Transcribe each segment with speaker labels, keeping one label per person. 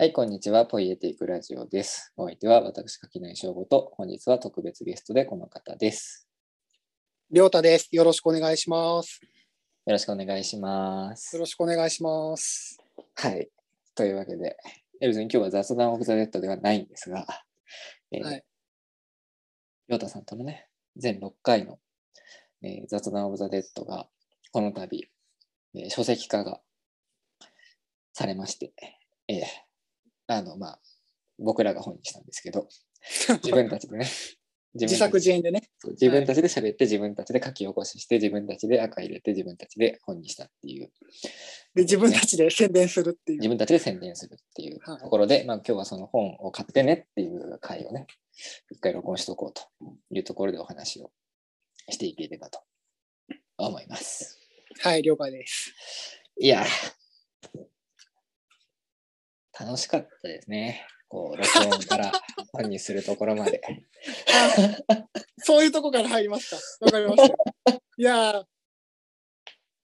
Speaker 1: はい、こんにちは。ポイエティックラジオです。お相手は私、柿内正午と、本日は特別ゲストでこの方です。
Speaker 2: りょうたです。よろしくお願いします。
Speaker 1: よろしくお願いします
Speaker 2: よ。ろしくお願いします。
Speaker 1: はい。というわけで、え別に今日は雑談オブザ・デッドではないんですが、えー
Speaker 2: はい
Speaker 1: りょうたさんとのね、全6回の、えー雑談オブザ・デッドが、この度、えー書籍化がされまして、えーあの、まあ、僕らが本にしたんですけど、自分たちでね、自
Speaker 2: 自作自演でね。
Speaker 1: 自分たちで喋って、自分たちで書き起こしして、自分たちで赤入れて、自分たちで本にしたっていう、
Speaker 2: で、自分たちで宣伝するっていう。
Speaker 1: 自分たちで宣伝するっていう
Speaker 2: はい
Speaker 1: ところで、まあ今日はその本を買ってねっていう回をね、一回録音しとこうというところでお話をしていければと思います。
Speaker 2: はい、了解です。
Speaker 1: いやー、楽しかったですね。こう、録音から 本にするところまで。
Speaker 2: そういうとこから入りました。わかりました。いやー、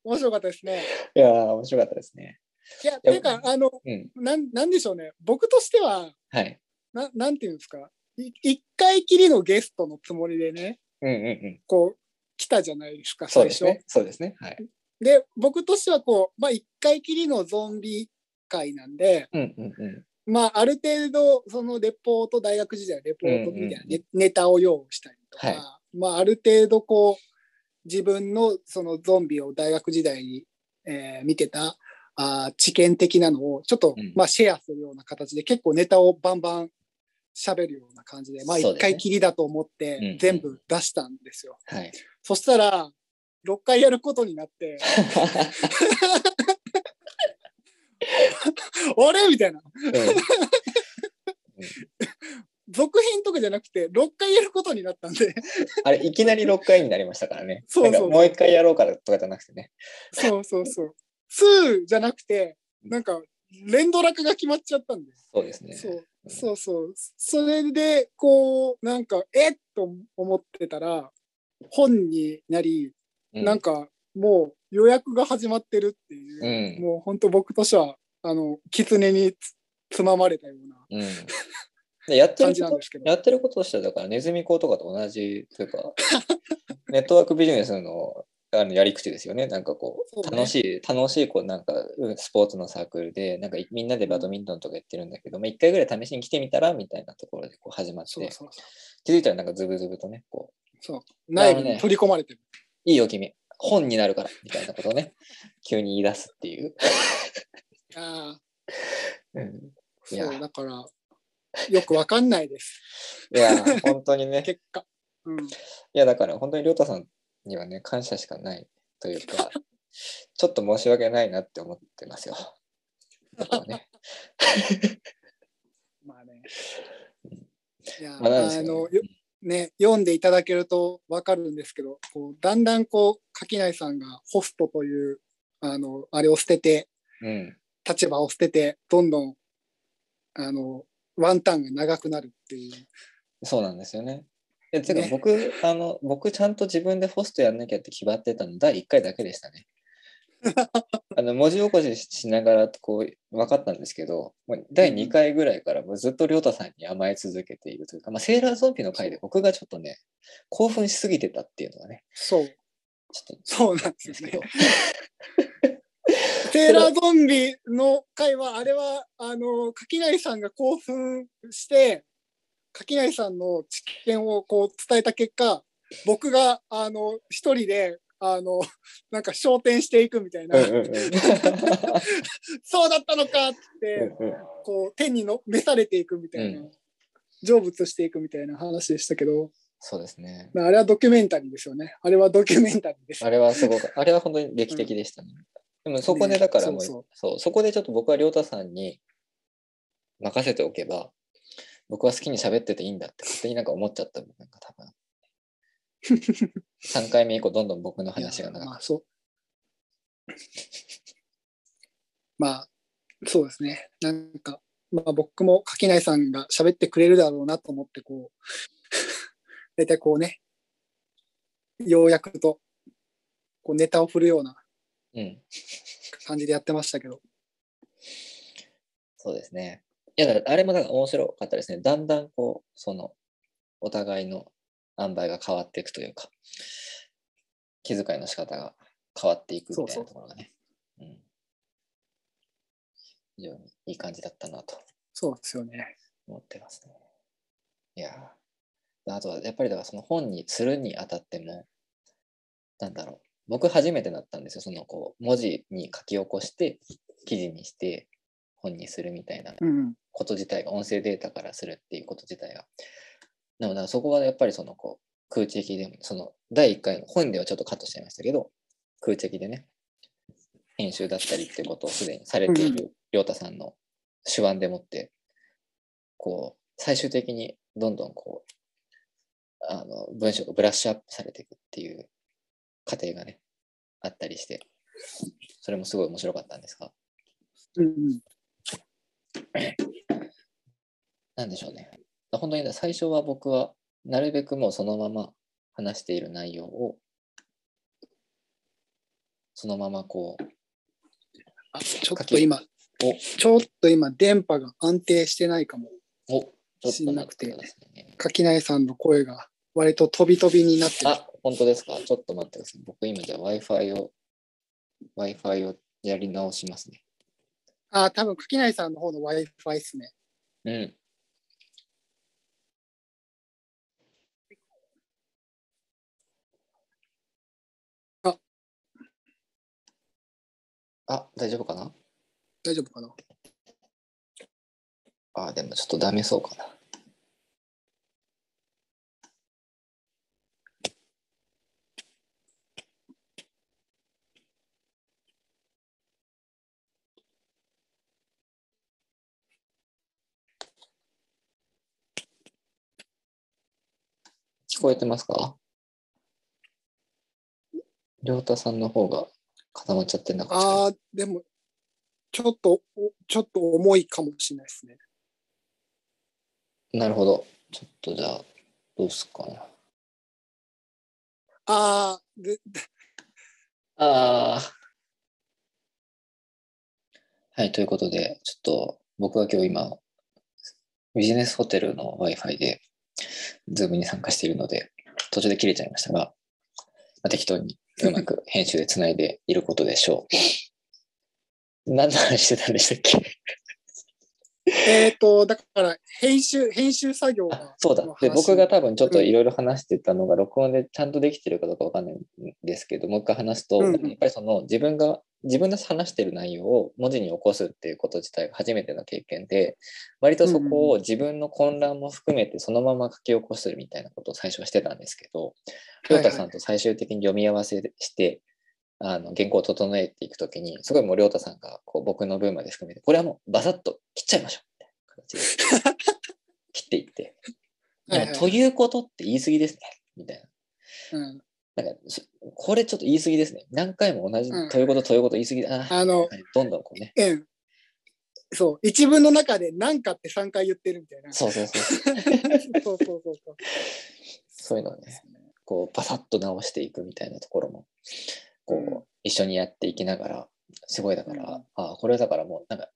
Speaker 2: 面白かったですね。
Speaker 1: いやー、面白かったですね。
Speaker 2: いや、ていうか、あの、
Speaker 1: うん。
Speaker 2: なん、なんでしょうね。僕としては、
Speaker 1: はい。
Speaker 2: ななんていうんですか。い一回きりのゲストのつもりでね、
Speaker 1: うんうんうん。
Speaker 2: こう、来たじゃないですか、最初。
Speaker 1: そうですね。そうですね。はい。
Speaker 2: で、僕としては、こう、まあ、一回きりのゾンビ会なんで、
Speaker 1: うんうんうん。
Speaker 2: まあ、ある程度、そのレポート、大学時代のレポートみたいな
Speaker 1: うんうん
Speaker 2: ネ,、ネタを用意したりとか、
Speaker 1: は
Speaker 2: まあ、ある程度、こう、自分のそのゾンビを大学時代に、えー見てたあー知見的なのをちょっと、
Speaker 1: うん
Speaker 2: まあ、シェアするような形で結構ネタをバンバン喋るような感じで、まあ、
Speaker 1: そうですね
Speaker 2: 一回きりだと思っ
Speaker 1: うんうん
Speaker 2: て全部出したんですよ。
Speaker 1: はい。
Speaker 2: そしたら、6回やることになって、あれ？みたいな。続編とかじゃなくて、6回やることになったんで、
Speaker 1: あれ、いきなり6回になりましたからね。
Speaker 2: そうそう
Speaker 1: もう一回やろうかとかじゃなくてね。
Speaker 2: そうそうそう。2じゃなくて、なんか、連ドラ化が決まっちゃったんで。
Speaker 1: そうですね。
Speaker 2: そうそうそう。それで、こう、なんか、えっと思ってたら、本になり、
Speaker 1: う
Speaker 2: なんか、もう予約が始まってるっていう、
Speaker 1: うん
Speaker 2: もう本当僕としては、あの、狐につつままれたような
Speaker 1: うん。でやってる。やってることとしては、だからネズミ講とかと同じというか、ネットワークビジネスのあのやり口ですよね。なんかこう、楽しい、楽しい、こう、なんか、うんスポーツのサークルで、なんかみんなでバドミントンとかやってるんだけど、まあ、一回ぐらい試しに来てみたらみたいなところでこう始まって、
Speaker 2: そうそう
Speaker 1: 気づいたらなんかズブズブとね、こう、
Speaker 2: そう。内部に取り込まれてる。
Speaker 1: いいよ、君。本になるから、みたいなことをね、急に言い出すっていう。
Speaker 2: ああ、
Speaker 1: うん、い
Speaker 2: そう、
Speaker 1: や
Speaker 2: だから、よくわかんないです。
Speaker 1: いや、本当にね。
Speaker 2: 結果。うん。
Speaker 1: いや、だから本当にりょうたさんにはね、感謝しかないというか、ちょっと申し訳ないなって思ってますよ。
Speaker 2: まあね。いや、
Speaker 1: まあ
Speaker 2: あの、よね、読んでいただけるとわかるんですけど、こうだんだんこう、垣内さんがホストという、あの、あれを捨てて、
Speaker 1: うん。
Speaker 2: 立場を捨てて、どんどん、あの、ワンタンが長くなるっていう。
Speaker 1: そうなんですよね。えてか
Speaker 2: ね
Speaker 1: 僕、あの、僕ちゃんと自分でホストやんなきゃって決まってたの第1回だけでしたね。あの文字起こししながらこう分かったんですけど、第2回ぐらいからもうずっと亮太さんに甘え続けているというか、まあ、セーラーゾンビの回で僕がちょっとね、興奮しすぎてたっていうのがね、
Speaker 2: そう、
Speaker 1: ちょっと
Speaker 2: そうなんですね。。セーラーゾンビの回は、あれは、あの、垣内さんが興奮して、垣内さんの知見をこう伝えた結果、僕が、あの、一人で、あの、なんか昇天していくみたいな、
Speaker 1: うんうんうん
Speaker 2: そうだったのかって、
Speaker 1: うんうん
Speaker 2: こう、天にの召されていくみたいな、
Speaker 1: うん
Speaker 2: 成仏していくみたいな話でしたけど、
Speaker 1: そうですね。
Speaker 2: まああれはドキュメンタリーですよね。あれはドキュメンタリーです。
Speaker 1: あれはすごく、あれは本当に劇的でしたね。でもそこでだからもう、
Speaker 2: ねそう
Speaker 1: そうそこでちょっと僕は亮太さんに任せておけば、僕は好きに喋ってていいんだって勝手になんか思っちゃった部分が多分。3回目以降どんどん僕の話が長く
Speaker 2: まあそう。まあ、そうですね。なんか、まあ僕も垣内さんが喋ってくれるだろうなと思って、こう、大体こうね、ようやくと、こうネタを振るような
Speaker 1: うん、
Speaker 2: 感じでやってましたけど。
Speaker 1: そうですね。いや、だからあれもだから面白かったですね。だんだんこう、その、お互いの塩梅が変わっていくというか、気遣いの仕方が変わっていくみたいなところがね。うん。非常にいい感じだったなと
Speaker 2: そうですよね。
Speaker 1: 思ってますね。いやーあとはやっぱりだからその本にするにあたっても、なんだろう。僕初めてだったんですよ。そのこう文字に書き起こして記事にして本にするみたいな
Speaker 2: うん。
Speaker 1: こと自体が音声データからするっていうこと自体が。でもそこはやっぱりそのこう空知的でもその第1回の本ではちょっとカットしちゃいましたけど空知的でね編集だったりっていうことをすでにされている亮太さんの手腕でもってこう最終的にどんどんこうあの文章がブラッシュアップされていくっていう過程がねあったりしてそれもすごい面白かったんですが
Speaker 2: うんうん。
Speaker 1: なんでしょうね。本当に最初は僕はなるべくもうそのまま話している内容をそのままこう、
Speaker 2: あ、ちょっと今、
Speaker 1: お、
Speaker 2: ちょっと今、電波が安定してないかも。
Speaker 1: お、
Speaker 2: しなくて。垣内さんの声が割と飛び飛びになってる。
Speaker 1: あ、本当ですか？ちょっと待ってください。僕今じゃあ Wi-Fi を、Wi-Fi をやり直しますね。
Speaker 2: あ、多分垣内さんの方の Wi-Fi ですね。
Speaker 1: うん。
Speaker 2: あ、
Speaker 1: 大丈夫かな？
Speaker 2: 大丈夫かな？
Speaker 1: あ、でもちょっとダメそうかな。聞こえてますか？亮太さんの方が固まっちゃってんだか
Speaker 2: あー、でも、ちょっと、おちょっと重いかもしれないですね。
Speaker 1: なるほど。ちょっとじゃあ、どうすっかな。
Speaker 2: あー、で、
Speaker 1: ああ。はい、ということで、ちょっと僕は今日今、ビジネスホテルの Wi-Fi で、ズームに参加しているので、途中で切れちゃいましたが、まあ、適当にうまく編集でつないでいることでしょう。何の話してたんでしたっけ？
Speaker 2: えっ、と、だから、編集、編集作業が。
Speaker 1: そうだ
Speaker 2: の。
Speaker 1: で、
Speaker 2: 話
Speaker 1: 僕が多分ちょっといろいろ話してたのが、録音でちゃんとできてるかどうかわかんないんですけど、もう一回話すと、
Speaker 2: うんうん
Speaker 1: やっぱりその自分が、自分で話してる内容を文字に起こすっていうこと自体が初めての経験で、割とそこを自分の混乱も含めてそのまま書き起こすみたいなことを最初はしてたんですけど、りょうたさんと最終的に読み合わせして、あの原稿を整えていくときに、すごいもうりょうたさんがこう僕の分まで含めて、これはもうバサッと切っちゃいましょうみたいな形で 切っていって、
Speaker 2: はいはい
Speaker 1: ということって言い過ぎですね、みたいな。
Speaker 2: うん、
Speaker 1: なんか、そこれちょっと言い過ぎですね。何回も同じ、
Speaker 2: うん
Speaker 1: ということ、ということ言い過ぎだな。
Speaker 2: あの、
Speaker 1: はいどんどんこうね。
Speaker 2: えん。そう、一文の中で何かって3回言ってるみたいな。
Speaker 1: そうそうそう。
Speaker 2: そうそうそうそう。
Speaker 1: そういうのをね、こう、バサッと直していくみたいなところも、こう、
Speaker 2: うん。
Speaker 1: 一緒にやっていきながら、すごいだから、
Speaker 2: うん。
Speaker 1: ああ、これはだからもう、なんか、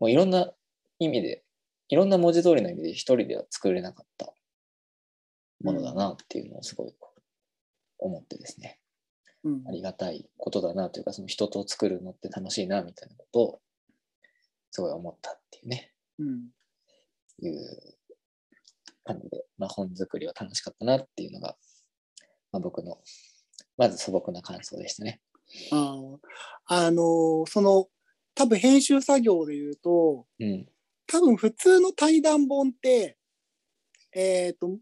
Speaker 1: もういろんな意味で、いろんな文字通りの意味で一人では作れなかったものだなっていうのをすごい思ってですね。
Speaker 2: うん。
Speaker 1: ありがたいことだなというか、その人と作るのって楽しいなみたいなことをすごい思ったっていうね、
Speaker 2: うん。
Speaker 1: いう感じで、まあ、本作りは楽しかったなっていうのが、まあ、僕のまず素朴な感想でしたね。
Speaker 2: あーあのーその、多分編集作業で言うと、
Speaker 1: うん。
Speaker 2: 多分普通の対談本って、えっ、と、ん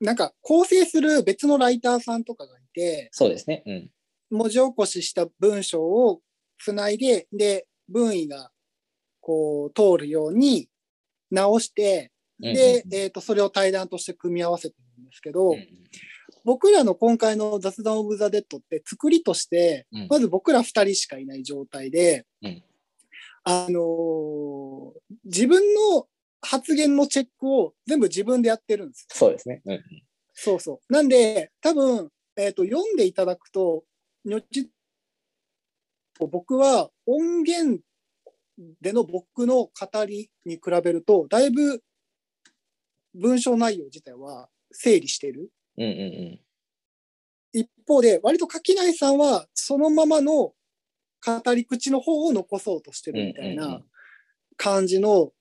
Speaker 2: なんか構成する別のライターさんとかがいて、
Speaker 1: そうですね。うん。
Speaker 2: 文字起こしした文章をつないで、で、文意がこう通るように直して、で、
Speaker 1: うん
Speaker 2: えっ、と、それを対談として組み合わせてるんですけど、
Speaker 1: うんうん
Speaker 2: 僕らの今回の雑談オブザ・デッドって作りとして、
Speaker 1: うん
Speaker 2: まず僕ら二人しかいない状態で、
Speaker 1: うん
Speaker 2: あのー自分の発言のチェックを全部自分でやってるんですよ。
Speaker 1: そうですね。うんうん
Speaker 2: そうそう。なんで、多分、えっ、と、読んでいただくと、にょち僕は音源での僕の語りに比べると、だいぶ文章内容自体は整理している。
Speaker 1: うんうん
Speaker 2: 一方で、割と垣内さんはそのままの語り口の方を残そうとしてるみたいなん感じの、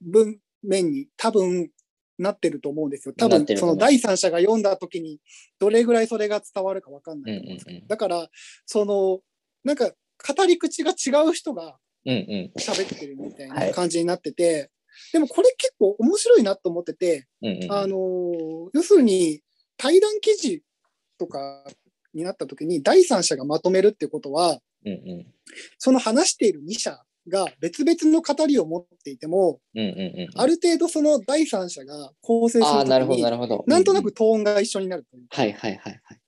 Speaker 2: 文面に多分なってると思うんですよ。多分その第三者が読んだ時にどれぐらいそれが伝わるかわかんないと思うんですけど、
Speaker 1: うんうんうん。
Speaker 2: だから、その、なんか語り口が違う人が喋ってるみたい
Speaker 1: は
Speaker 2: ない。感じになってて、でもこれ結構面白いなと思ってて、
Speaker 1: うん。うんうん。
Speaker 2: あのー要するに対談記事とかになった時に第三者がまとめるってことは、
Speaker 1: うんうん。
Speaker 2: その話している2社が別々の語りを持っていても、
Speaker 1: うんうんうん。
Speaker 2: ある程度その第三者が構成する
Speaker 1: なるほど、
Speaker 2: 時に
Speaker 1: なるほど。
Speaker 2: なんとなくトーンが一緒になるというか、
Speaker 1: はいはいはいはい。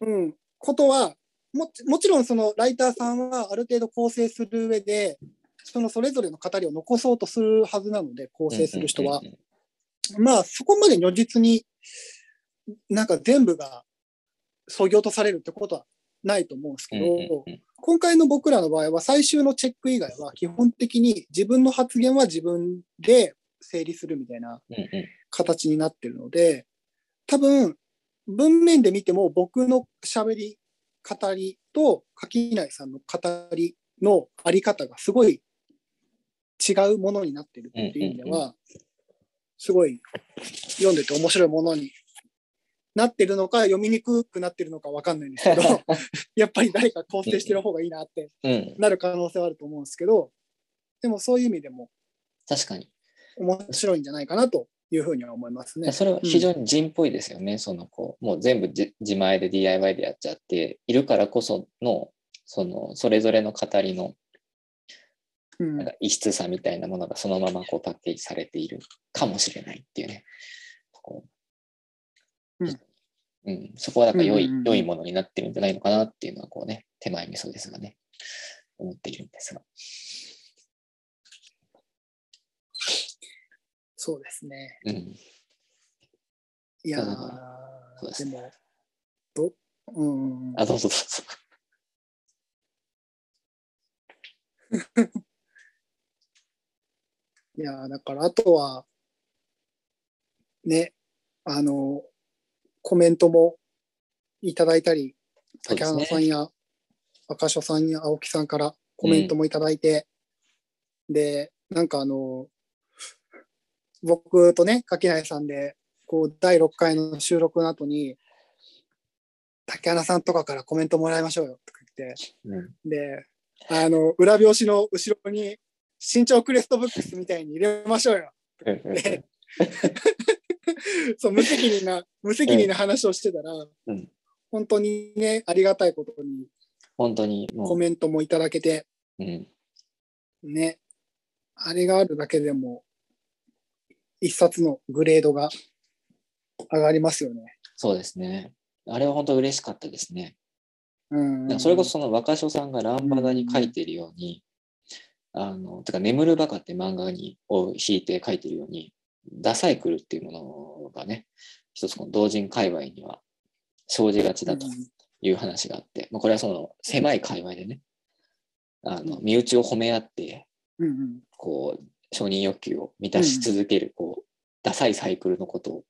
Speaker 2: うん、ことはも、もちろんそのライターさんはある程度構成する上で、そのそれぞれの語りを残そうとするはずなので、構成する人は。まあ、そこまで如実に、なんか全部が削ぎ落とされるってことはないと思うんですけど、今回の僕らの場合は最終のチェック以外は基本的に自分の発言は自分で整理するみたいな形になってるので、多分文面で見ても僕の喋り、語りと垣内さんの語りのあり方がすごい違うものになってるっていう意味で
Speaker 1: うんうん
Speaker 2: は、すごい読んでて面白いものになってるのか読みにくくなってるのかわかんないんですけど、やっぱり誰か構成してる方がいいなって
Speaker 1: うん。
Speaker 2: なる可能性はあると思うんですけど、でもそういう意味でも
Speaker 1: 確かに。
Speaker 2: 面白いんじゃないかなというふうには思いますね。
Speaker 1: それは非常に人っぽいですよね。そのこう、もう全部じ自前で DIY でやっちゃっているからこその、その、それぞれの語りの
Speaker 2: うん
Speaker 1: なんか異質さみたいなものがそのままこうパッケージされているかもしれないっていうね。こう
Speaker 2: うん
Speaker 1: うん、そこはなんか良い、
Speaker 2: うんうんうん
Speaker 1: 良いものになってるんじゃないのかなっていうのはこうね、手前味噌ですがね、思っているんですが。
Speaker 2: そうですね。
Speaker 1: うん。
Speaker 2: いや
Speaker 1: そうですね
Speaker 2: でも、ど、うん、
Speaker 1: あ、どうぞどうぞ。
Speaker 2: いやーだからあとは、ね、あの、コメントもいただいたり、竹花さんや赤所さんや青木さんからコメントもいただいて、で、なんかあの、僕とね、垣内さんで、こう、第6回の収録の後に、竹花さんとかからコメントもらいましょうよとか言って、
Speaker 1: うん。
Speaker 2: で、あの、裏表紙の後ろに、身長クレストブックスみたいに入れましょうよ。そう、無責任な、無責任な話をしてたら、
Speaker 1: うん
Speaker 2: 本当にね、ありがたいことに
Speaker 1: 本当に
Speaker 2: コメントもいただけて、
Speaker 1: うん、
Speaker 2: ね、あれがあるだけでも、一冊のグレードが上がりますよね。
Speaker 1: そうですね。あれは本当嬉しかったですね。
Speaker 2: うん。
Speaker 1: それこそその若所さんがランバダに書いてるように、あの、てか、眠るバカって漫画にを引いて書いてるように、ダサイクルっていうものがね、一つこの同人界隈には生じがちだという話があって、まあ、これはその狭い界隈でね、あの、身内を褒め合って。こう、承認欲求を満たし続ける、こう、ダサいサイクルのこと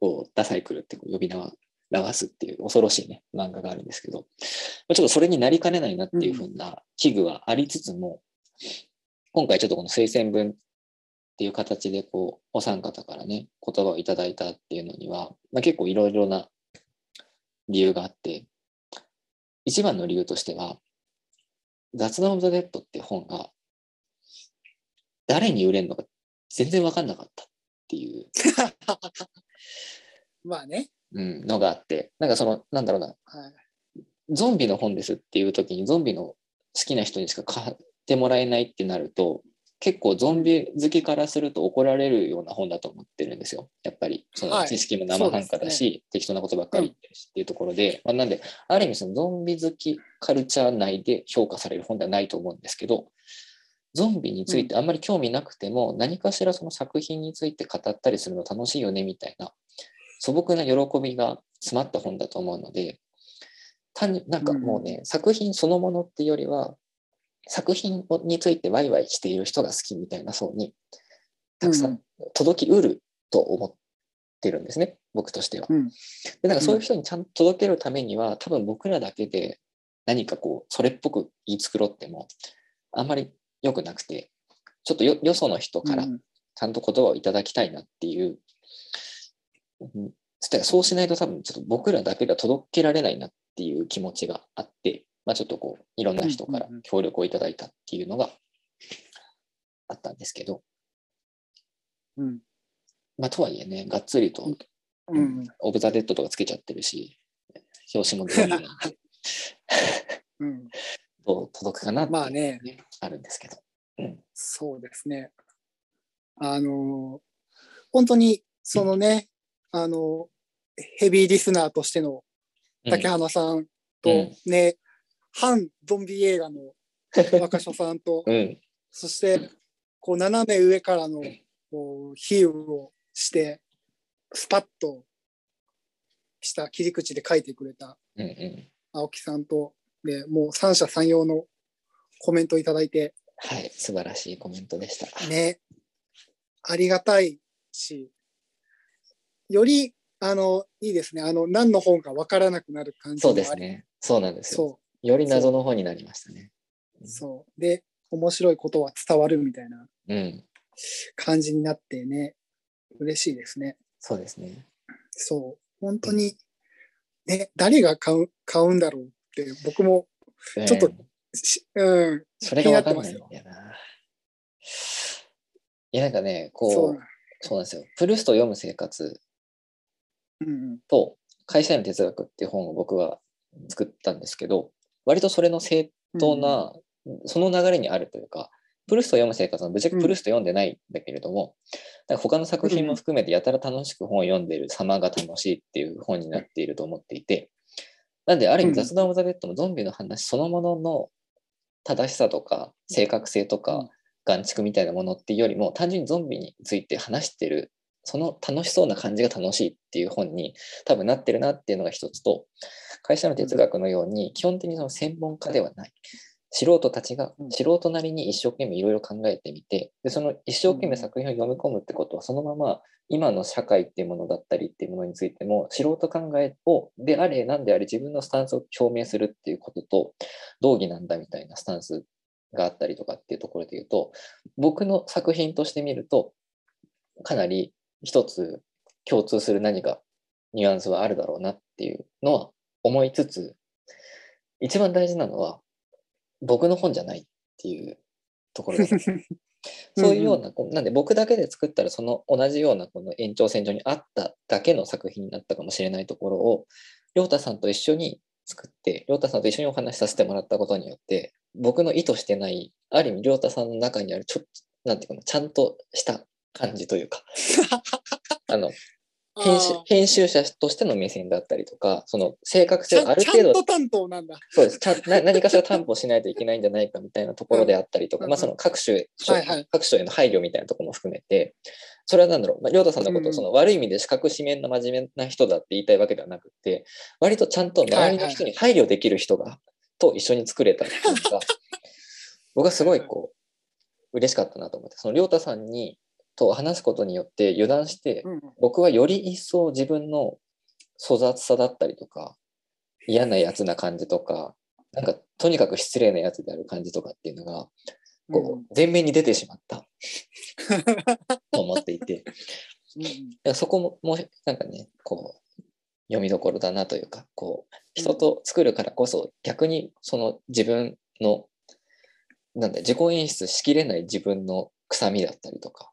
Speaker 1: を、ダサイクルってこう呼び名流すっていう恐ろしいね、漫画があるんですけど、まあちょっとそれになりかねないなっていうふうな危惧はありつつも、今回ちょっとこの推薦文っていう形でこう、お三方からね、言葉をいただいたっていうのには、まあ、結構いろいろな理由があって、一番の理由としては、雑談オブザ・デッドって本が誰に売れるのか全然分かんなかったっていう、
Speaker 2: まあね。
Speaker 1: うん、のがあって、なんかその、なんだろうな、
Speaker 2: はい。
Speaker 1: ゾンビの本ですっていう時にゾンビの好きな人にしか買ってもらえないってなると、結構ゾンビ好きからすると怒られるような本だと思ってるんですよ。やっぱり、そ
Speaker 2: はい。
Speaker 1: の知識も生半可だし、適当なことばっかり言ってるしっていうところで、まあ、なんで、ある意味そのゾンビ好きカルチャー内で評価される本ではないと思うんですけど、ゾンビについてあんまり興味なくても、何かしらその作品について語ったりするの楽しいよねみたいな素朴な喜びが詰まった本だと思うので、単になんかもうね、作品そのものっていうよりは、作品についてワイワイしている人が好きみたいな層にたくさん届きうると思ってるんですね、僕としては。
Speaker 2: うん。
Speaker 1: でなんかそういう人にちゃんと届けるためには、多分僕らだけで何かこうそれっぽく言い繕ってもあんまり良くなくてちょっとよよその人から
Speaker 2: うん。
Speaker 1: ちゃんと言葉をいただきたいなっていう、うん。そうしないと多分ちょっと僕らだけでは届けられないなっていう気持ちがあって、まあ、ちょっとこういろんな人から
Speaker 2: うんうんうん。
Speaker 1: 協力をいただいたっていうのがあったんですけど、
Speaker 2: うん。
Speaker 1: まあ、とはいえねがっつりと
Speaker 2: うん。
Speaker 1: オブ・ザ・デッドとかつけちゃってるし表紙もゾンビなんで。
Speaker 2: うん、
Speaker 1: どう届くかなっていう
Speaker 2: まあね。
Speaker 1: あるんですけど。
Speaker 2: そうですね。あの本当にそのね、あのヘビーリスナーとしての竹花さんと
Speaker 1: うん。
Speaker 2: ね、反ゾンビ映画の若所さんと、
Speaker 1: うん、
Speaker 2: そしてこう斜め上からのこう比喩をしてスパッとした切り口で書いてくれた。青木さんとでもう三者三様のコメントいただいて
Speaker 1: はい、素晴らしいコメントでした。
Speaker 2: ね、ありがたいし、より、あの、いいですね。あの、何の本かわからなくなる感じ
Speaker 1: そうですね。そうなんですよ。
Speaker 2: そ
Speaker 1: より謎の方になりましたね。
Speaker 2: う、そう。で、面白いことは伝わるみたいな
Speaker 1: うん、
Speaker 2: 感じになってね、嬉しいですね。
Speaker 1: そうですね。
Speaker 2: そう。本当に、ね、誰が買う、買うんだろうって、僕も、ちょっと
Speaker 1: う
Speaker 2: うん、
Speaker 1: それがわかんないんだよな。いや、なんかね、こう、
Speaker 2: そう。
Speaker 1: そうなんですよ。プルストを読む生活
Speaker 2: うんうん、
Speaker 1: と、会社員の哲学っていう本を僕は作ったんですけど、割とそれの正当な、その流れにあるというか、プルストを読む生活はぶっちゃけプルスト読んでないんだけれども、なんか他の作品も含めてやたら楽しく本を読んでいる様が楽しいっていう本になっていると思っていて、なんである意味雑談オブザベッドもゾンビの話そのものの正しさとか正確性と
Speaker 2: うん
Speaker 1: か眼蓄みたいなものっていうよりも単純にゾンビについて話してるその楽しそうな感じが楽しいっていう本に多分なってるなっていうのが一つと会社の哲学のように基本的にその専門家ではない。素人たちが
Speaker 2: うん。
Speaker 1: 素人なりに一生懸命いろいろ考えてみてでその一生懸命作品を読み込むってことはそのまま今の社会っていうものだったりっていうものについても素人考えをであれ何であれ自分のスタンスを表明するっていうことと同義なんだみたいなスタンスがあったりとかっていうところで言うと僕の作品として見るとかなり一つ共通する何かニュアンスはあるだろうなっていうのは思いつつ一番大事なのは僕の本じゃないっていうところだと思うそういうような、こうなんで僕だけで作ったらその同じようなこの延長線上にあっただけの作品になったかもしれないところを、亮太さんと一緒に作って、亮太さんと一緒にお話しさせてもらったことによって、僕の意図してない、ある意味亮太さんの中にあるちょっと、なんていうかな、ちゃんとした感じというか、あの、編集編集者としての目線だったりとか、その正確性をある程度
Speaker 2: 担当なんだ。
Speaker 1: そうです。ちゃんな何かしら担保しないといけないんじゃないかみたいなところであったりとか、
Speaker 2: うん
Speaker 1: まあその各種、
Speaker 2: はいはい。
Speaker 1: 各種への配慮みたいなところも含めて、それはなんだろう、まあ、りょうたさんのことを
Speaker 2: うん。
Speaker 1: その悪い意味で四角四面な真面目な人だって言いたいわけではなくて、割とちゃんと周りの人に配慮できる人が、と一緒に作れたっていうのが、僕はすごいこう、嬉しかったなと思って、そのりょうたさんに、と話すことによって油断して、
Speaker 2: うん。
Speaker 1: 僕はより一層自分の粗雑さだったりとか嫌なやつな感じとかなんかとにかく失礼なやつである感じとかっていうのがこう前面に出てしまった。と思っていて。
Speaker 2: うん
Speaker 1: そこももうなんかねこう読みどころだなというかこう人と作るからこそ逆にその自分のなんだ自己演出しきれない自分の臭みだったりとか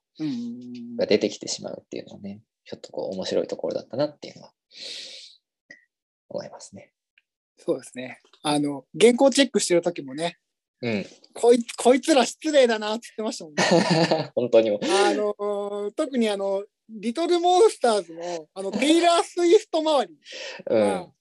Speaker 1: が出てきてしまうっていうのはね、ちょっとこう面白いところだったなっていうのは思いますね。
Speaker 2: そうですね。あの、原稿チェックしてる時もね、
Speaker 1: うん。
Speaker 2: こいこいつら失礼だなって言ってましたもんね。
Speaker 1: 本当にも。
Speaker 2: あの、特にあの、リトルモンスターズの、あの、テイラー・スウィフト周り。
Speaker 1: うん。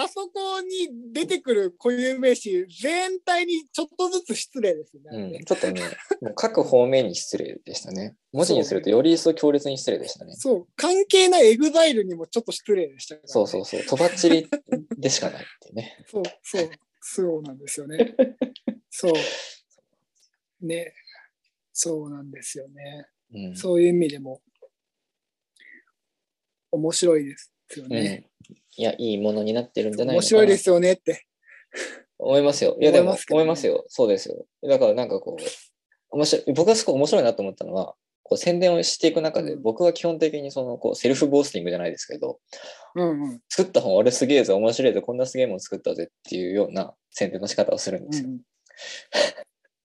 Speaker 2: あそこに出てくる固有名詞全体にちょっとずつ失礼ですよね。あ
Speaker 1: うん、ちょっとね、もう各方面に失礼でしたね。文字にするとより一層強烈に失礼でしたね。
Speaker 2: そう、関係ない EXILE にもちょっと失礼でしたね、
Speaker 1: そうそうそう。とばっちりでしかないってね。
Speaker 2: そうそう、そうなんですよね。そう。ね、そうなんですよね。
Speaker 1: うん。
Speaker 2: そういう意味でも、面白いですよ
Speaker 1: うん
Speaker 2: ね。
Speaker 1: いや、いいものになってるんじゃないのかな。
Speaker 2: 面白いですよねって。
Speaker 1: 思いますよ。いや、でも
Speaker 2: 思いますけどね
Speaker 1: 思いますよ。そうですよ。だからなんかこう、面白い、僕がすごい面白いなと思ったのは、こう宣伝をしていく中で、
Speaker 2: うん
Speaker 1: 僕は基本的にそのこうセルフボースティングじゃないですけど、
Speaker 2: うんうん。
Speaker 1: 作った本俺すげえぞ、面白いぞ、こんなすげえもん作ったぜっていうような宣伝の仕方をするんですよ。
Speaker 2: うんうん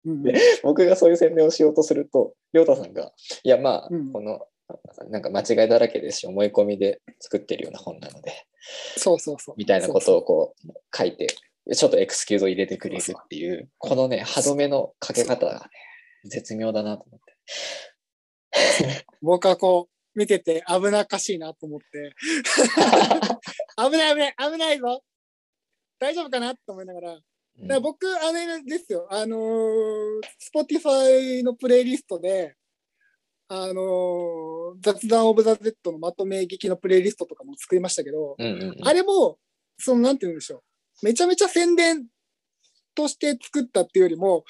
Speaker 1: で 僕がそういう宣伝をしようとすると、りょうたさんが、いやまあ、
Speaker 2: うん
Speaker 1: この、なんか間違いだらけですし、思い込みで作ってるような本なので、
Speaker 2: そうそうそう。
Speaker 1: みたいなことをこう書いて、ちょっとエクスキューズを入れてくれるっていう、このね、歯止めのかけ方がね、絶妙だなと思って。
Speaker 2: 僕はこう、見てて危なっかしいなと思って、危ない危ない危ないぞ。大丈夫かなと思いながら、僕、あれですよ、あのー、Spotify のプレイリストで、あのー雑談オブザ・ゼットのまとめ劇のプレイリストとかも作りましたけど、
Speaker 1: うんうんうん
Speaker 2: あれも、その、なんて言うんでしょう。めちゃめちゃ宣伝として作ったっていうよりも、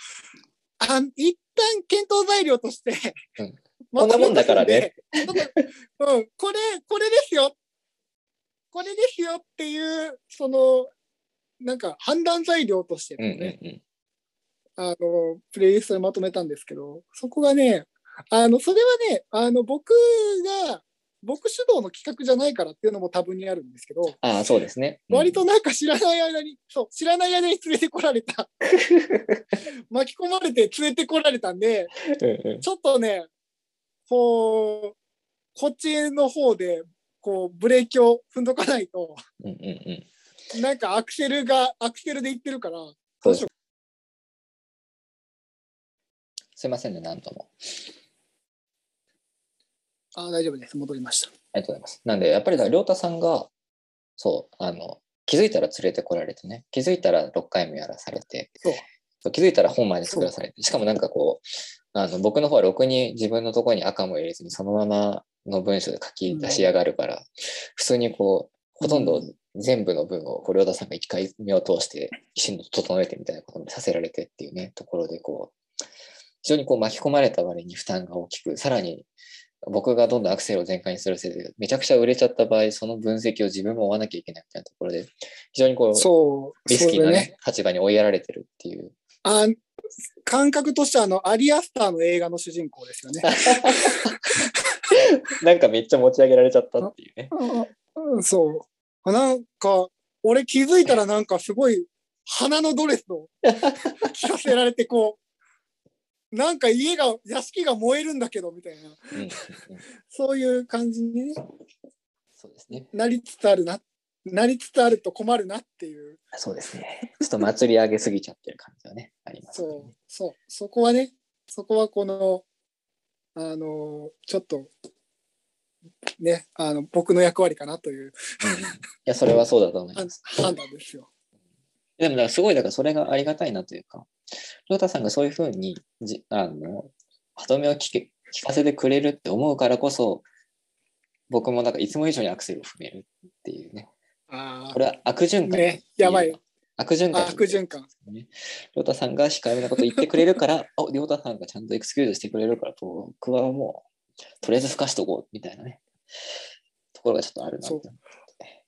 Speaker 2: あ一旦検討材料として、
Speaker 1: うん
Speaker 2: ま
Speaker 1: こんなもんだからね。
Speaker 2: うん、これ、これですよ。これですよっていう、その、なんか判断材料としてね、
Speaker 1: うんうん
Speaker 2: あの、プレイリストでまとめたんですけど、そこがね、あの、それはね、あの、僕が、僕主導の企画じゃないからっていうのも多分にあるんですけど、
Speaker 1: ああ、そうですね。うん
Speaker 2: 割となんか知らない間に、そう、知らない間に連れてこられた。巻き込まれて連れてこられたんで、ちょっとね、こう、こっちの方で、こう、ブレーキを踏んどかないと、
Speaker 1: うんうんうん
Speaker 2: なんかアクセルが、アクセルでいってるから、
Speaker 1: そうですすいませんね、なんとも。
Speaker 2: あ大丈夫です。戻りました。
Speaker 1: ありがとうございます。なんで、やっぱりだから、りょうたさんが、そう、あの、気づいたら連れてこられてね、気づいたら6回もやらされて、
Speaker 2: そう
Speaker 1: 気づいたら本まで作らされて、しかもなんかこう、あの僕の方はろくに自分のところに赤も入れずに、そのままの文章で書き出しやがるから、普通にこう、ほとんど全部の文を、こう、さんが1回目を通して、きちんと整えてみたいなこともさせられてっていうね、ところで、こう、非常にこう巻き込まれた割に負担が大きく、さらに僕がどんどんアクセルを全開にするせいで、めちゃくちゃ売れちゃった場合、その分析を自分も追わなきゃいけないみたいなところで、非常にこう、
Speaker 2: そう、
Speaker 1: リスキーな、ね
Speaker 2: ね。
Speaker 1: 立場に追いやられてるっていう。
Speaker 2: あ感覚としてはあの、アリアスターの映画の主人公ですよね。
Speaker 1: なんかめっちゃ持ち上げられちゃったっていうね。
Speaker 2: うん、そう。なんか、俺気づいたらなんかすごい花のドレスを着させられてこう、なんか家が、屋敷が燃えるんだけどみたいな、
Speaker 1: うん
Speaker 2: そういう感じにね
Speaker 1: そうですね。
Speaker 2: なりつつあるな、なりつつあると困るなっていう、
Speaker 1: そうですね。ちょっと祭り上げすぎちゃってる感じはね、ありますね、
Speaker 2: う、そう、そこはね、そこはこの、あの、ちょっと、ね、あの、僕の役割かなという
Speaker 1: いや、それはそうだと思い
Speaker 2: 判
Speaker 1: ます。
Speaker 2: 判断ですよ。
Speaker 1: でも、だからすごい、だからそれがありがたいなというか、りょうたさんがそういうふうにじ、あの、歯止めを聞け聞かせてくれるって思うからこそ、僕もなんかいつも以上にアクセルを踏めるっていうね。
Speaker 2: あ
Speaker 1: これは悪循環、
Speaker 2: ね、やばい。。
Speaker 1: 悪循環。
Speaker 2: 悪循環。
Speaker 1: ね。りょうたさんが控えめなこと言ってくれるから、あ、りょうたさんがちゃんとエクスキューズしてくれるから、僕はもう、とりあえず吹かしとこう、みたいなね。ところがちょっとあるなって。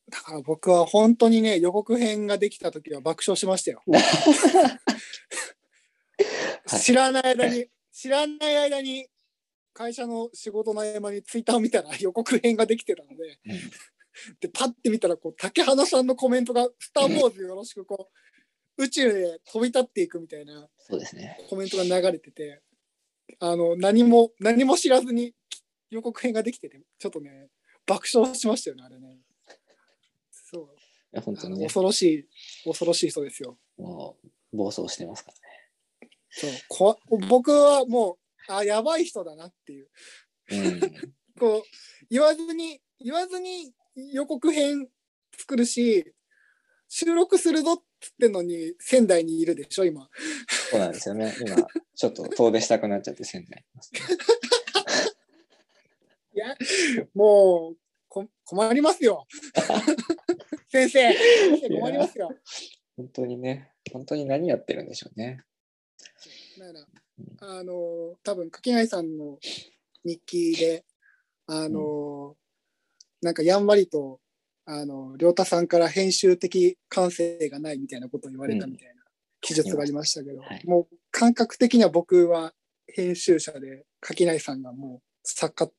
Speaker 2: だから僕は本当にね、予告編ができた時は爆笑しましたよ。
Speaker 1: はい
Speaker 2: 知らない間に、知らない間に、会社の仕事の合間にツイッターを見たら 予告編ができてたので、
Speaker 1: うん
Speaker 2: で、パッて見たら、こう、竹花さんのコメントが、スター・ウォーズよろしく、こう、宇宙で飛び立っていくみたいな
Speaker 1: そうですね。
Speaker 2: コメントが流れてて、あの、何も、何も知らずに予告編ができてて、ちょっとね、爆笑しましたよね、あれね。そう。
Speaker 1: いや本当にね、
Speaker 2: 恐ろしい、恐ろしい人ですよ。
Speaker 1: もう、暴走してますからね。
Speaker 2: そうこ僕はもう、あ、やばい人だなっていう。
Speaker 1: うん。
Speaker 2: こう、言わずに、言わずに予告編作るし、収録するぞっつってんのに仙台にいるでしょ、今。
Speaker 1: そうなんですよね。今、ちょっと遠出したくなっちゃって仙台にいます、
Speaker 2: いや、もう、こ困りますよ。先生、先生困りますよ。
Speaker 1: 本当にね、本当に何やってるんでしょうね。
Speaker 2: だからあの、多分柿内さんの日記で、あの、なんかやんわりと、あの、良太さんから編集的感性がないみたいなことを言われたみたいな記述がありましたけど、
Speaker 1: はい。
Speaker 2: もう感覚的には僕は編集者で柿内さんがもう作家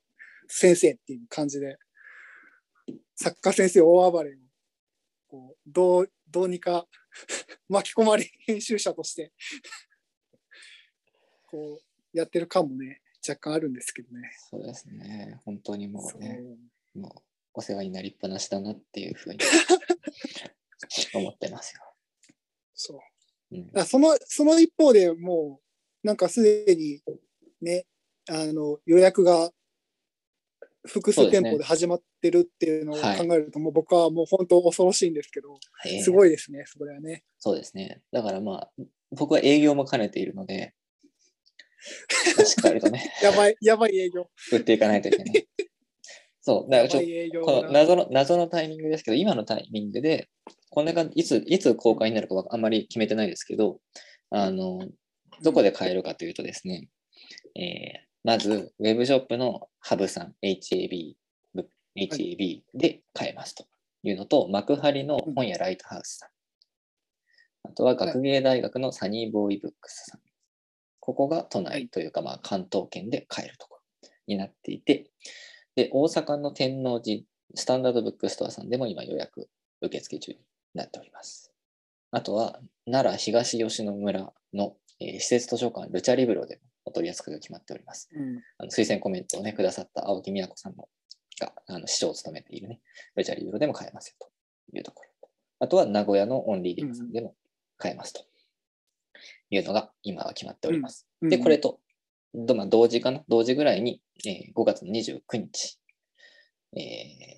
Speaker 2: 先生っていう感じで、作家先生大暴れをこうどうどうにか 巻き込まれ編集者としてこうやってる感もね若干あるんですけどね。
Speaker 1: そうですね。本当にも
Speaker 2: そう
Speaker 1: ね、もうお世話になりっぱなしだなっていうふうに 思ってますよ。
Speaker 2: そう
Speaker 1: うん、
Speaker 2: あそのその一方でもうなんかすでにねあの予約が複数店舗で始まってるっていうのを考
Speaker 1: はい
Speaker 2: えると、もう僕はもう本当恐ろしいんですけど、
Speaker 1: えー
Speaker 2: すごいですね、それはね。
Speaker 1: そうですね。だからまあ、僕は営業も兼ねているので、しっかりとね、
Speaker 2: やばい、やばい営業。
Speaker 1: 売っていかないといけない。そう、だからちょこの
Speaker 2: だ
Speaker 1: 謎の謎のタイミングですけど、今のタイミングで、これがいついつ公開になるかはあんまり決めてないですけど、あの、どこで買えるかというとですね、えーまず、ウェブショップのハブさん、HAB、ぶ HAB で買えますというのと、幕張の本屋ライトハウスさん。あとは学芸大学のサニーボーイブックスさん。ここが都内というか、まあ、関東圏で買えるところになっていて、で、大阪の天王寺スタンダードブックストアさんでも今予約受付中になっております。あとは、奈良東吉野村の、えー施設図書館ルチャリブロでもお取り扱いが決まっております。
Speaker 2: うん
Speaker 1: あの推薦コメントをね、くださった青木美奈子さんのがあの市長を務めているね、ルチャリブロでも買えますよというところ。あとは名古屋のオンリーディングさんでも買えますというのが今は決まっております。で、これと、どまあ、同時かな？同時ぐらいに、えー5月の29日、え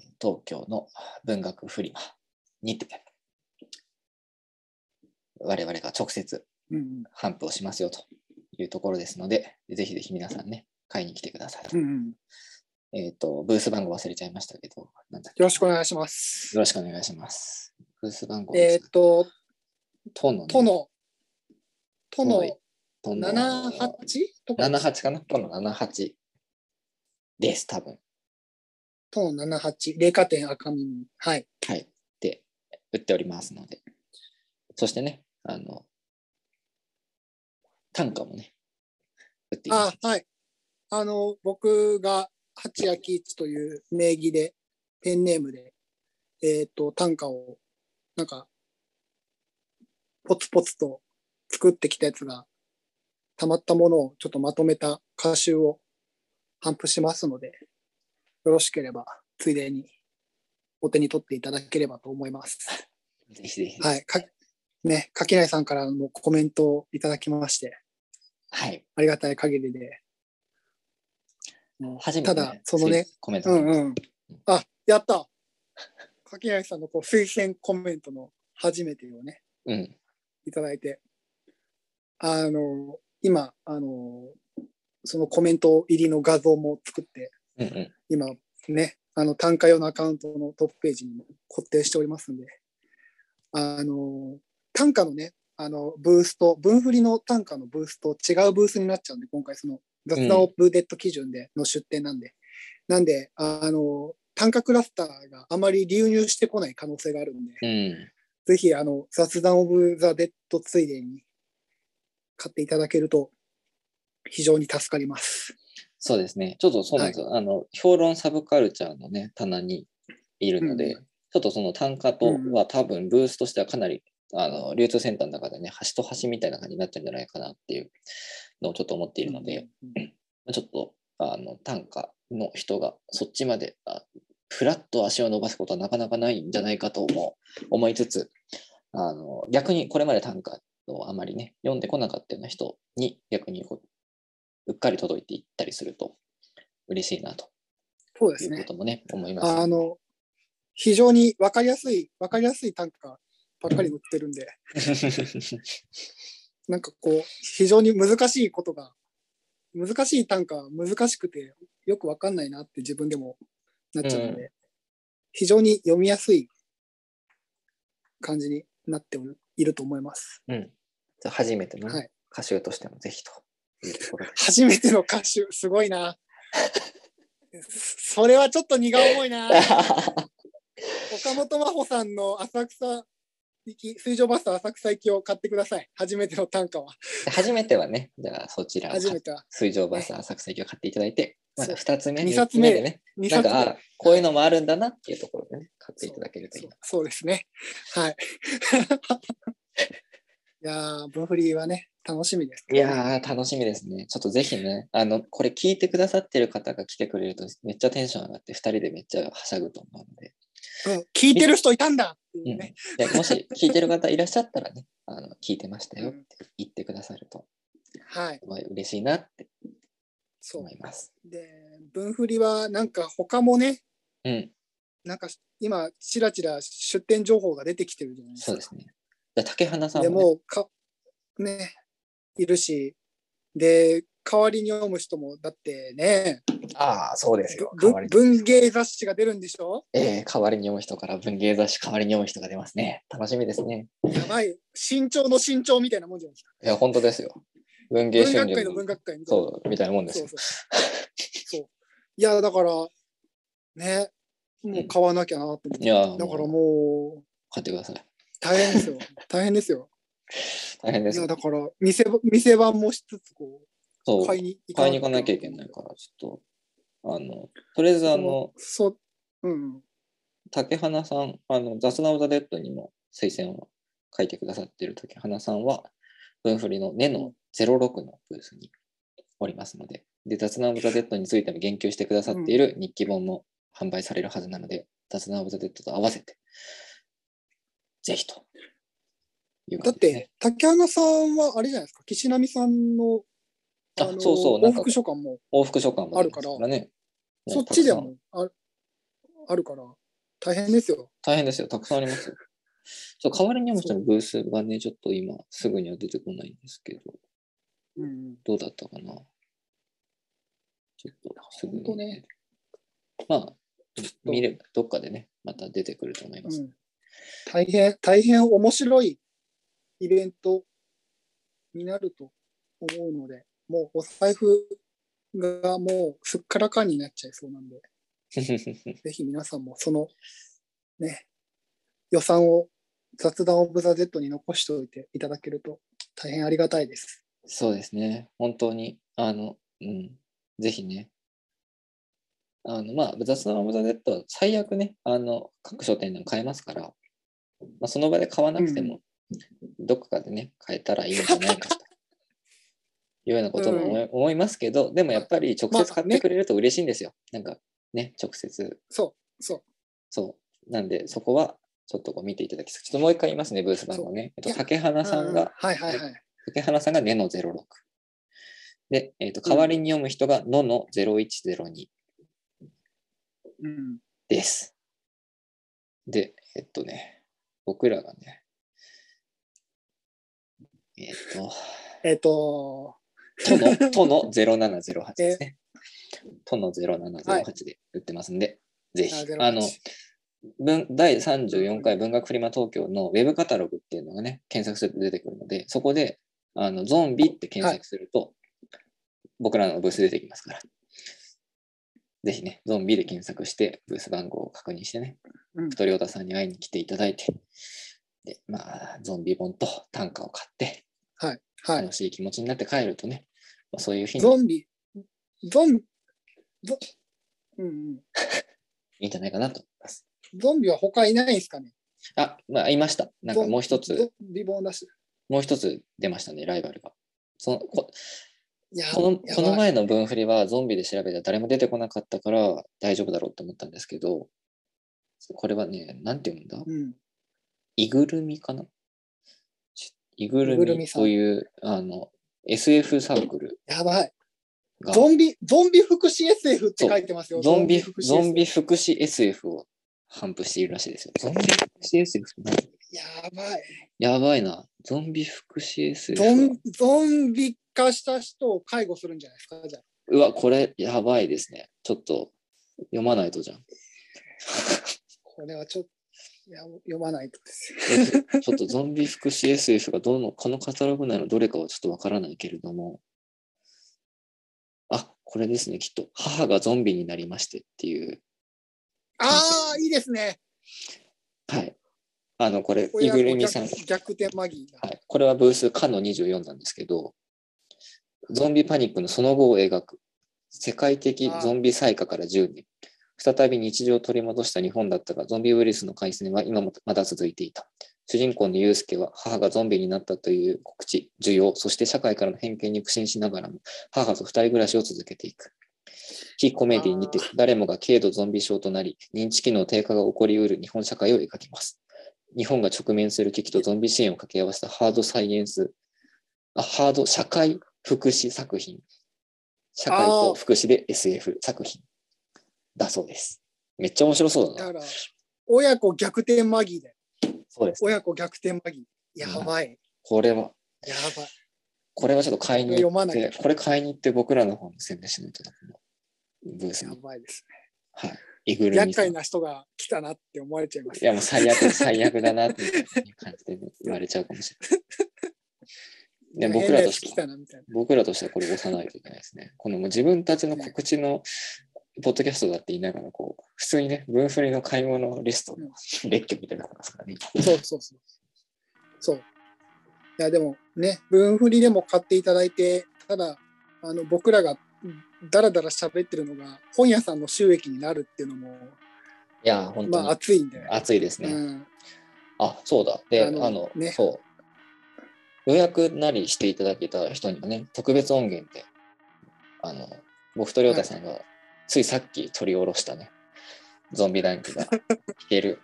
Speaker 1: ー東京の文学フリマにて、我々が直接頒布をしますよというところですので、ぜひぜひ皆さんね、買いに来てください。と。
Speaker 2: うんうん。
Speaker 1: えっ、と、ブース番号忘れちゃいましたけど、なんだ
Speaker 2: よろしくお願いします。
Speaker 1: よろしくお願いします。ブース番号
Speaker 2: えーっと、
Speaker 1: と、のね、
Speaker 2: 都の、都の
Speaker 1: 都の
Speaker 2: 78? とか
Speaker 1: ？78かな？都の78です、多分。
Speaker 2: 都の78、零下店赤身。はい。
Speaker 1: はい。で、売っておりますので。そしてね、あの、単価もね、売っています。
Speaker 2: あ、はい。あの、僕が八谷喜一という名義で、ペンネームで、えっ、と、短歌を、なんか、ポツポツと作ってきたやつが、たまったものをちょっとまとめた歌集を頒布しますので、よろしければ、ついでにお手に取っていただければと思います。
Speaker 1: ぜひぜひ。
Speaker 2: はい。かね、柿内さんからのコメントをいただきまして、
Speaker 1: はい。
Speaker 2: ありがたい限りで。
Speaker 1: 初めて、
Speaker 2: ただ、そのね、
Speaker 1: コメント
Speaker 2: うんうん。あ、やった 柿内さんのこう推薦コメントの初めてをね、
Speaker 1: うん。
Speaker 2: いただいて、あの、今、あの、そのコメント入りの画像も作って、
Speaker 1: うんうん。
Speaker 2: 今ね、あの単価用のアカウントのトップページにも固定しておりますんで、あの、単価のね、あの、ブースト、分振りの単価のブースト、違うブースになっちゃうんで、今回その雑談オープデッド基準での出展なんで、なんで、あの、単価クラスターがあまり流入してこない可能性があるんで、
Speaker 1: うん。
Speaker 2: ぜひ、あの、雑談オブザ・デッドついでに買っていただけると非常に助かります。
Speaker 1: そうですね。ちょっとそうなんですよ。あの、評論サブカルチャーのね、棚にいるので、
Speaker 2: う
Speaker 1: ちょっとその単価と
Speaker 2: うん
Speaker 1: は多分ブースとしてはかなり、あの、流通センターの中でね、端と端みたいな感じになっちゃうんじゃないかなっていうのをちょっと思っているので、ちょっと、あの、単価の人がそっちまで、あフラッと足を伸ばすことはなかなかないんじゃないかと思う思いつつ、あの、逆にこれまで単価をあまりね、読んでこなかったような人に逆にこううっかり届いていったりすると嬉しいなと
Speaker 2: そうですね
Speaker 1: いうこ。ともね、思います。
Speaker 2: あの、非常に分かりやすい、分かりやすい単価ばっかり載ってるんで、なんかこう、非常に難しいことが、難しい単価は難しくて、よく分かんないなって自分でもなっちゃうので、非常に読みやすい感じになっていると思います。
Speaker 1: うん。じゃあ初めての歌集としてもぜひというところで。
Speaker 2: 初めての歌手、すごいな。それはちょっと荷が重いな。岡本真帆さんの浅草水上バスター浅草行きを買ってください。初めての単価は。
Speaker 1: 初めてはね、じゃあそちらを
Speaker 2: 初めては。
Speaker 1: 水上バス浅草駅を買っていただいて、まだ
Speaker 2: そう
Speaker 1: 2つ目、
Speaker 2: 二
Speaker 1: 三
Speaker 2: 冊目
Speaker 1: でね、
Speaker 2: 2冊
Speaker 1: なんか、あこういうのもあるんだなっていうところでね、買っていただけるといいな。
Speaker 2: そうですね。はい。いやー、ブンフリーはね、楽しみです、
Speaker 1: いやー、楽しみですね。ちょっとぜひね、あの、これ聞いてくださってる方が来てくれると、めっちゃテンション上がって、2人でめっちゃはしゃぐと思うので、
Speaker 2: うん。聞いてる人いたんだって
Speaker 1: う
Speaker 2: いうんね。
Speaker 1: でもし聞いてる方いらっしゃったらね、あの聞いてましたよって言ってくださると、
Speaker 2: はい。
Speaker 1: 嬉しいなって
Speaker 2: そう
Speaker 1: 思。います。
Speaker 2: で、ブンフリはなんか他もね、
Speaker 1: うん、
Speaker 2: なんか今、ちらちら出店情報が出てきてるじゃないですか。
Speaker 1: そうですね。じゃあ竹花さん
Speaker 2: で
Speaker 1: も、ね、
Speaker 2: もうか、ね、いるし、で、代わりに読む人も、だってね、
Speaker 1: ああ、そうですよ。
Speaker 2: 文芸雑誌が出るんでしょ？
Speaker 1: えー、代わりに読む人から文芸雑誌代わりに読む人が出ますね。楽しみですね。
Speaker 2: やばい、身長の身長みたいなもんじゃないですか。
Speaker 1: いや、本当ですよ。文芸
Speaker 2: 文
Speaker 1: 春秋
Speaker 2: の文学界みたいな。
Speaker 1: そう、みたいなもんですよ
Speaker 2: そう。いや、だから、ね、もう買わなきゃなと思って。
Speaker 1: いや、
Speaker 2: だから
Speaker 1: もう買ってください。
Speaker 2: 大変ですよ。大変ですよ。
Speaker 1: 大変です
Speaker 2: いや、。だから、店ば、店番もしつつ、こ、
Speaker 1: そう。う、
Speaker 2: 買いに行
Speaker 1: 買いに行かなきゃいけないから、ちょっと、あの、とりあえずあの、
Speaker 2: そう、うん。
Speaker 1: 竹花さん、あの、雑談オブザ・デッドにも推薦を書いてくださっている竹花さんは、文フリのネの06のブースにおりますので、で、雑談オブザ・デッドについても言及してくださっている日記本も販売されるはずなので、雑談オブザ・デッドと合わせて、ぜひという
Speaker 2: だって、竹花さんは、あれじゃないですか、岸波さんの、
Speaker 1: あ
Speaker 2: の
Speaker 1: そうそう
Speaker 2: 往復書簡も、
Speaker 1: 往復書簡も
Speaker 2: あるから
Speaker 1: ね。
Speaker 2: そっちでもああるから、大変ですよ。
Speaker 1: 大変ですよ。たくさんありますよ。そう代わりに読む人のブースがね、ちょっと今すぐには出てこないんですけど、
Speaker 2: うん。
Speaker 1: どうだったかなちょっとすぐに。
Speaker 2: ね
Speaker 1: まあ、見ればどっかでね、また出てくると思います。
Speaker 2: うん、大変、大変面白いイベントになると思うので、もうお財布がもうすっからかんになっちゃいそうなんで、ぜひ皆さんもそのね、予算を雑談オブザ・ゼットに残しておいていただけると大変ありがたいです。
Speaker 1: そうですね。本当に、あの、うん、ぜひね。あの、まあ、雑談オブザ・デッドは最悪ね、あの、各書店でも買えますから、まあ、その場で買わなくても、どこかでね、買えたらいいんじゃないかと。いうようなことも思い,、思いますけど、でもやっぱり直接買ってくれると嬉しいんですよ。なんかね、直接。
Speaker 2: そう、そう。
Speaker 1: そう。なんで、そこはちょっとこう見ていただき。ちょっともう一回言いますね、ブース番号ね。えっと、竹花さん
Speaker 2: うん
Speaker 1: が、
Speaker 2: はいはいはい。
Speaker 1: 竹花さんがネの06。で、えっ、と、代わりに読む人がのの0102
Speaker 2: うん、
Speaker 1: です。で、えっとね、僕らがね、えっ、と、
Speaker 2: えっ、と、
Speaker 1: との、との0708ですね。との0708で売ってますんで、ぜひ、あの、文第34回文学フリマ東京のウェブカタログっていうのがね、検索すると出てくるので、そこで、あの、ゾンビって検索すると、僕らのブース出てきますから。ぜひね、ゾンビで検索して、ブース番号を確認してね、
Speaker 2: うん
Speaker 1: 太田さんに会いに来ていただいて、で、まあ、ゾンビ本と短歌を買って、
Speaker 2: はい、はい。
Speaker 1: 楽しい気持ちになって帰るとね、まあ、そういう日に。
Speaker 2: ゾンビ、ゾン、ゾうんうん、
Speaker 1: いいんじゃないかなと思います。
Speaker 2: ゾンビは他いないんですかね？
Speaker 1: あ、まあ、いました。なんかもう一つ、
Speaker 2: ゾンビ本だし。
Speaker 1: もう一つ出ましたね、ライバルが。そのここのこの前の分振りはゾンビで調べたら誰も出てこなかったから大丈夫だろうと思ったんですけど、これはね、なんて読むんだ？
Speaker 2: うん、
Speaker 1: イグルミかな？ちイグルミというあの SF サークル
Speaker 2: やばい。
Speaker 1: が
Speaker 2: ゾンビ、ゾンビ福祉 SF って書いてますよ。
Speaker 1: ゾンビ
Speaker 2: 福祉
Speaker 1: ゾンビ福祉 SF を頒布しているらしいですよ。ゾンビ福祉 SF って何
Speaker 2: やばい。
Speaker 1: やばいな。ゾンビ福祉 SF
Speaker 2: ゾ
Speaker 1: は。
Speaker 2: ンゾンビ化した人を介護するんじゃないですかじゃあ。
Speaker 1: うわ、これやばいですね。ちょっと読まないとじゃん。
Speaker 2: これはちょっと、いや読まないとですよ。
Speaker 1: ちょっとゾンビ福祉 SF がどの、このカタログ内のどれかはちょっとわからないけれども、これですね、きっと。母がゾンビになりましてっていう。
Speaker 2: ああ、いいですね。
Speaker 1: はい。あの、これ、いぐるみさん。
Speaker 2: 逆逆転マギーだ。
Speaker 1: はい。これはブース、かの24なんですけど、ゾンビパニックのその後を描く。世界的ゾンビ災禍から10年。再び日常を取り戻した日本だったが、ゾンビウイルスの感染は今もまだ続いていた。主人公のユウスケは母がゾンビになったという告知、需要、そして社会からの偏見に苦心しながらも、母と二人暮らしを続けていく。非コメディにて誰もが軽度ゾンビ症となり、認知機能低下が起こりうる日本社会を描きます。日本が直面する危機とゾンビ支援を掛け合わせたハードサイエンス、あハード社会福祉作品。社会と福祉で SF 作品だそうです。めっちゃ面白そうだな。
Speaker 2: だから、親子逆転マギーで。
Speaker 1: そうです、ね。
Speaker 2: 親子逆転マギー。やばい。
Speaker 1: これは、
Speaker 2: やばい。
Speaker 1: これはちょっと買いに行
Speaker 2: 読まない
Speaker 1: って、これ買いに行って僕らの方の宣伝しないとな。ブース
Speaker 2: や
Speaker 1: に。
Speaker 2: ばいです
Speaker 1: はい。イグ
Speaker 2: ね。
Speaker 1: ル。
Speaker 2: 厄介な人が来たなって思われちゃいます。
Speaker 1: いやもう最悪、最悪だなっていう感じで言われちゃうかもしれない。で僕らとしては。僕らとしてはこれ押さないといけないですね。このもう自分たちの告知のポッドキャストだって言いながら、こう、普通にね、分振りの買い物リストの列挙みたいになってますからね。
Speaker 2: そうそうそう。そう。いや、でもね、分振りでも買っていただいて、ただ、あの僕らがだらだら喋ってるのが本屋さんの収益になるっていうのも、
Speaker 1: いや、本当に
Speaker 2: まあ熱いんで。
Speaker 1: 熱いですね。
Speaker 2: うん、
Speaker 1: あ、そうだ。で、あ
Speaker 2: あ
Speaker 1: の、
Speaker 2: のね
Speaker 1: そう。予約なりしていただけた人にはね、特別音源で、あの、僕と亮太さんが、ついさっき取り下ろしたね、ゾンビランクが聴ける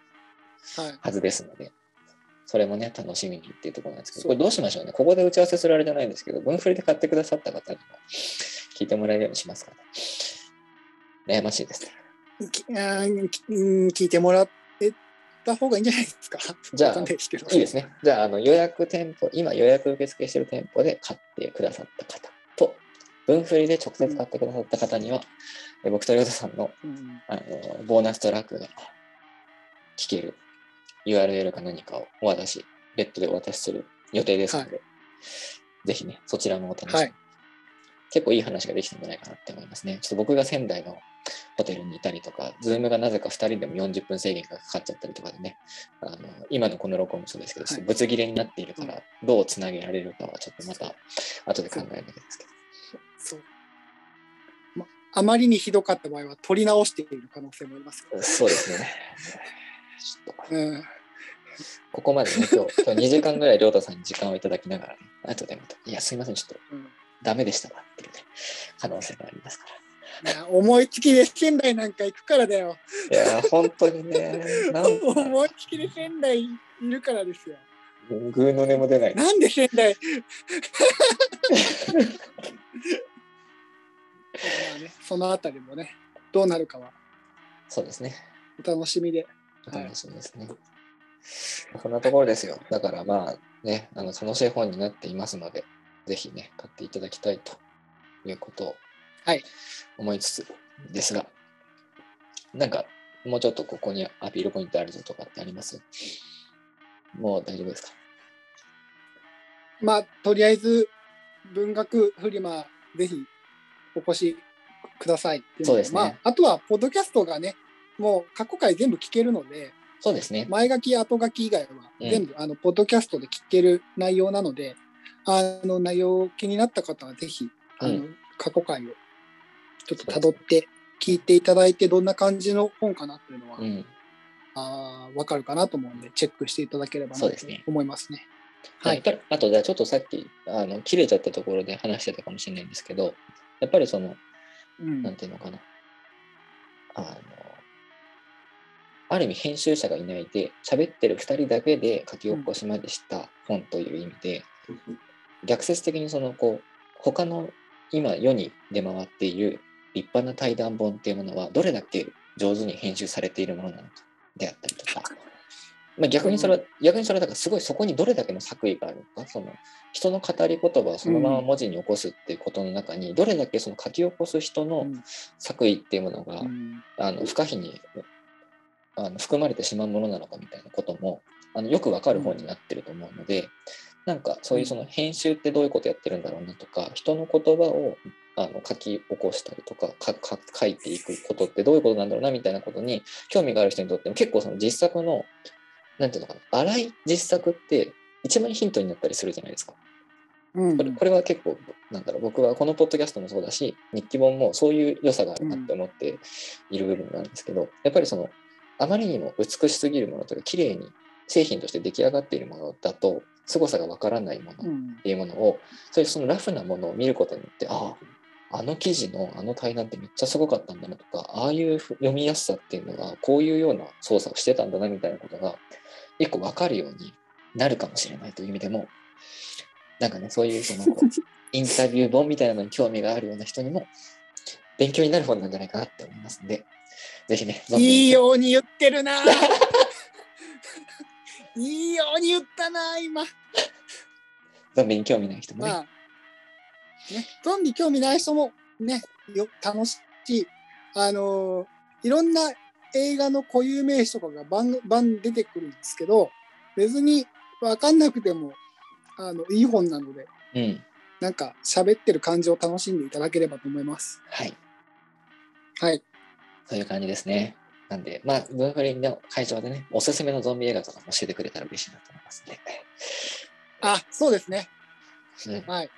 Speaker 2: はい。
Speaker 1: はずですので、それもね、楽しみにっていうところなんですけど、これどうしましょうね。ここで打ち合わせするあれじゃないんですけど、分振りで買ってくださった方にも聞いてもらえるようにしますかね。悩ましいです
Speaker 2: 聞いてもらえた方がいいんじゃないですか。
Speaker 1: じゃあ
Speaker 2: い
Speaker 1: いいですね。じゃあ、あの予約店舗、今予約受付している店舗で買ってくださった方と、分振りで直接買ってくださった方には、え僕と亮太さんの
Speaker 2: うん
Speaker 1: あのボーナストラックが聞ける URL か何かをお渡し、別途でお渡しする予定ですので、ぜひね、そちらもお楽しみに。
Speaker 2: はい
Speaker 1: 結構いい話ができたんじゃないかなって思いますね。ちょっと僕が仙台のホテルにいたりとか、ズームがなぜか2人でも40分制限がかかっちゃったりとかでね、あの今のこの録音もそうですけど、ぶつ切れになっているから、どうつなげられるかはちょっとまた後で考えなきゃですけど。
Speaker 2: そう。まあまりにひどかった場合は取り直している可能性もありますよ。
Speaker 1: そうですね。ちょっと
Speaker 2: うん。
Speaker 1: ここまでね、今日、今日2時間ぐらい、亮太さんに時間をいただきながらね、後でまた、いや、すいません、ちょっと
Speaker 2: うん
Speaker 1: ダメでしたわっていうね、可能性がありますから。
Speaker 2: いや思いつきで仙台なんか行くからだよ。
Speaker 1: いや、本当にね、なんか、
Speaker 2: 思いつきで仙台いるからですよ。
Speaker 1: グーの音も出ない。
Speaker 2: なんで仙台？まあね、そのあたりもね、どうなるかは
Speaker 1: そうですね。
Speaker 2: お楽しみで。
Speaker 1: お楽しみですね。こんなところですよ。だからまあね、あの楽しい本になっていますので、ぜひね、買っていただきたいということを
Speaker 2: はい
Speaker 1: 思いつつですが、なんかもうちょっとここにアピールポイントあるぞとかってあります？もう大丈夫ですか？
Speaker 2: まあ、とりあえず文学フリマ、ぜひお越しくださいっていの
Speaker 1: そうですね
Speaker 2: まあ、あとは、ポッドキャストがね、もう過去回全部聞けるので、
Speaker 1: そうですね。
Speaker 2: 前書き、後書き以外は
Speaker 1: うん
Speaker 2: 全部、あのポッドキャストで聞ける内容なので、あの内容気になった方はぜひ、あの
Speaker 1: う
Speaker 2: 過去回をちょっと辿って聞いていただいて、どんな感じの本かなっていうのは、
Speaker 1: うん。
Speaker 2: あーわかるかなと思うんで、チェックしていただければなと思いますね。
Speaker 1: は。
Speaker 2: はい
Speaker 1: あと、じゃあちょっとさっき、あの、切れちゃったところで話してたかもしれないんですけど、やっぱりその、
Speaker 2: うん
Speaker 1: なんていうのかな。あの、ある意味編集者がいないで、喋ってる2人だけで書き起こしまでした本という意味で、逆説的にその、こう、他の今世に出回っている立派な対談本っていうものは、どれだけ上手に編集されているものなのかであったりとか、まあ、逆にそれは、逆にそれはだからすごいそこにどれだけの作為があるのか、その人の語り言葉をそのまま文字に起こすっていうことの中に、どれだけその書き起こす人の
Speaker 2: うん。
Speaker 1: 作為っていうものが、
Speaker 2: うん。
Speaker 1: あの不可避にあの含まれてしまうものなのかみたいなこともあのよくわかる本になってると思うので、なんかそういうその編集ってどういうことやってるんだろうなとか人の言葉をあの書き起こしたりとかかか書いていくことってどういうことなんだろうなみたいなことに興味がある人にとっても結構その実作のなんていうのかな荒い実作って一番ヒントになったりするじゃないですか。
Speaker 2: うん
Speaker 1: これこれは結構なんだろう僕はこのポッドキャストもそうだし日記本もそういう良さがあるなって思っている部分なんですけど、やっぱりそのあまりにも美しすぎるものというか綺麗に製品として出来上がっているものだと凄さがわからないものっ
Speaker 2: うん
Speaker 1: ていうものをそういうそのラフなものを見ることによってあああの記事のあの対談ってめっちゃすごかったんだなとかああいう読みやすさっていうのがこういうような操作をしてたんだなみたいなことが一個分かるようになるかもしれないという意味でもなんかねそういうその インタビュー本みたいなのに興味があるような人にも勉強になる本なんじゃないかなって思いますんでぜひね
Speaker 2: いいように言ってるな。いいように言ったな、今。
Speaker 1: ゾンビに興味ない人もね、
Speaker 2: まあ、ね、ゾンビ興味ない人もね、よ楽しい。あのーいろんな映画の固有名詞とかがバンバン出てくるんですけど、別に分かんなくても、あの、いい本なので、
Speaker 1: うん
Speaker 2: なんか喋ってる感じを楽しんでいただければと思います。
Speaker 1: はい
Speaker 2: はい。
Speaker 1: そういう感じですね。なんで、まあ、ブーフリンの会場でね、おすすめのゾンビ映画とかも教えてくれたら嬉しいなと思いますんで、
Speaker 2: あ、そうですね。
Speaker 1: うん
Speaker 2: はい。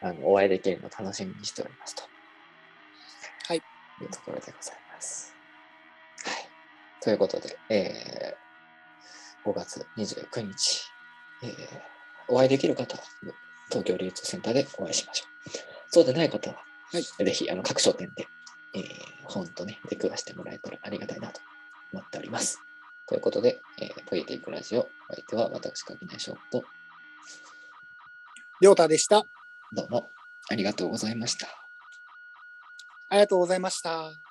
Speaker 1: あのお会いできるのを楽しみにしておりますと。
Speaker 2: はい。
Speaker 1: いうところでございます。はい。ということで、えー、5月29日、えー、お会いできる方は、東京流通センターでお会いしましょう。そうでない方は、
Speaker 2: はい
Speaker 1: ぜひ、あの、各書店で、えー、本とね、出くわしてもらえたらありがたいなと思っております。ということで、えー、ポイエティックラジオ、お相手は私、垣内翔と、
Speaker 2: りょうたでした。
Speaker 1: どうもありがとうございました。
Speaker 2: ありがとうございました。